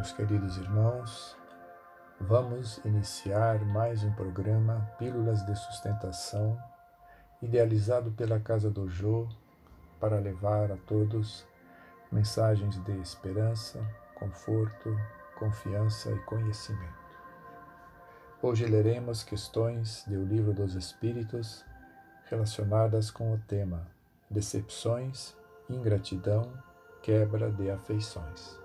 Meus queridos irmãos, vamos iniciar mais um programa Pílulas de Sustentação, idealizado pela Casa do Jô para levar a todos mensagens de esperança, conforto, confiança e conhecimento. Hoje leremos questões do Livro dos Espíritos relacionadas com o tema Decepções, Ingratidão, Quebra de Afeições.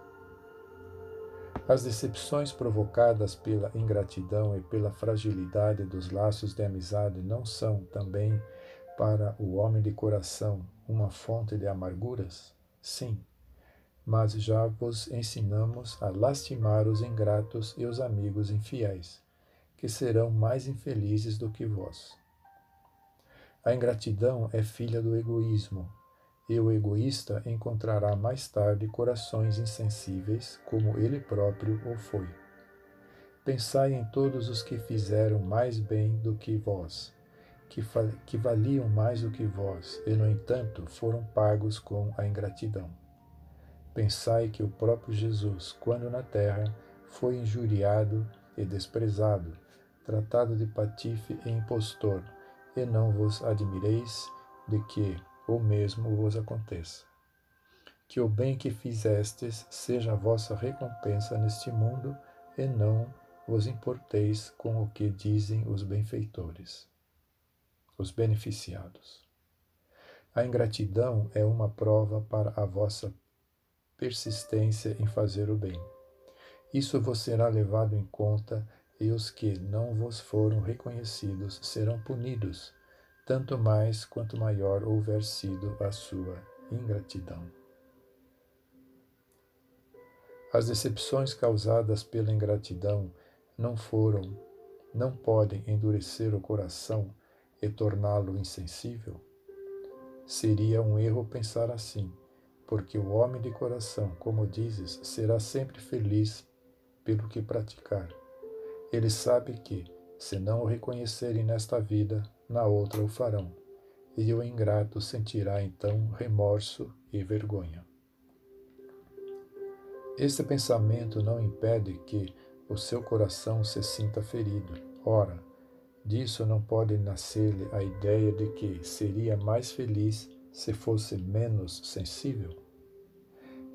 As decepções provocadas pela ingratidão e pela fragilidade dos laços de amizade não são também para o homem de coração uma fonte de amarguras? Sim, mas já vos ensinamos a lastimar os ingratos e os amigos infiéis, que serão mais infelizes do que vós. A ingratidão é filha do egoísmo, e o egoísta encontrará mais tarde corações insensíveis, como ele próprio o foi. Pensai em todos os que fizeram mais bem do que vós, que, que valiam mais do que vós, e, no entanto, foram pagos com a ingratidão. Pensai que o próprio Jesus, quando na terra, foi injuriado e desprezado, tratado de patife e impostor, e não vos admireis de que, o mesmo vos aconteça. Que o bem que fizestes seja a vossa recompensa neste mundo e não vos importeis com o que dizem os benfeitores, os beneficiados. A ingratidão é uma prova para a vossa persistência em fazer o bem. Isso vos será levado em conta e os que não vos foram reconhecidos serão punidos tanto mais quanto maior houver sido a sua ingratidão. As decepções causadas pela ingratidão não foram, não podem endurecer o coração e torná-lo insensível? Seria um erro pensar assim, porque o homem de coração, como dizes, será sempre feliz pelo que praticar. Ele sabe que, se não o reconhecerem nesta vida, na outra o farão, e o ingrato sentirá então remorso e vergonha. Este pensamento não impede que o seu coração se sinta ferido. Ora, disso não pode nascer-lhe a ideia de que seria mais feliz se fosse menos sensível?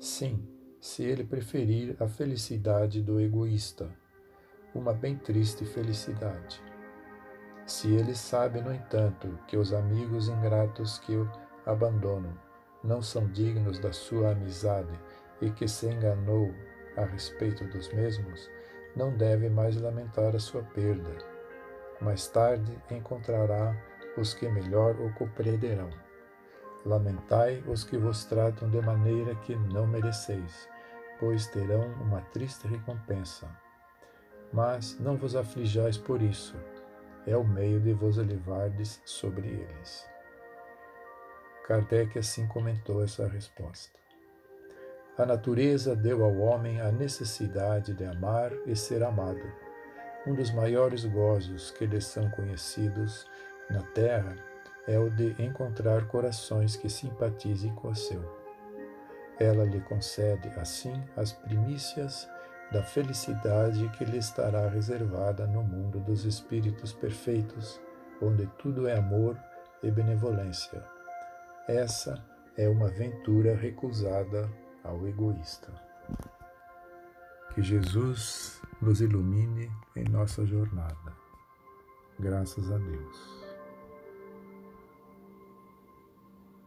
Sim, se ele preferir a felicidade do egoísta, uma bem triste felicidade. Se ele sabe, no entanto, que os amigos ingratos que o abandonam não são dignos da sua amizade e que se enganou a respeito dos mesmos, não deve mais lamentar a sua perda. Mais tarde encontrará os que melhor o compreenderão. Lamentai os que vos tratam de maneira que não mereceis, pois terão uma triste recompensa. Mas não vos aflijais por isso é o meio de vos elevardes sobre eles. Kardec assim comentou essa resposta. A natureza deu ao homem a necessidade de amar e ser amado. Um dos maiores gozos que lhe são conhecidos na terra é o de encontrar corações que simpatizem com o seu. Ela lhe concede, assim, as primícias da felicidade que lhe estará reservada no mundo dos espíritos perfeitos, onde tudo é amor e benevolência. Essa é uma aventura recusada ao egoísta. Que Jesus nos ilumine em nossa jornada. Graças a Deus.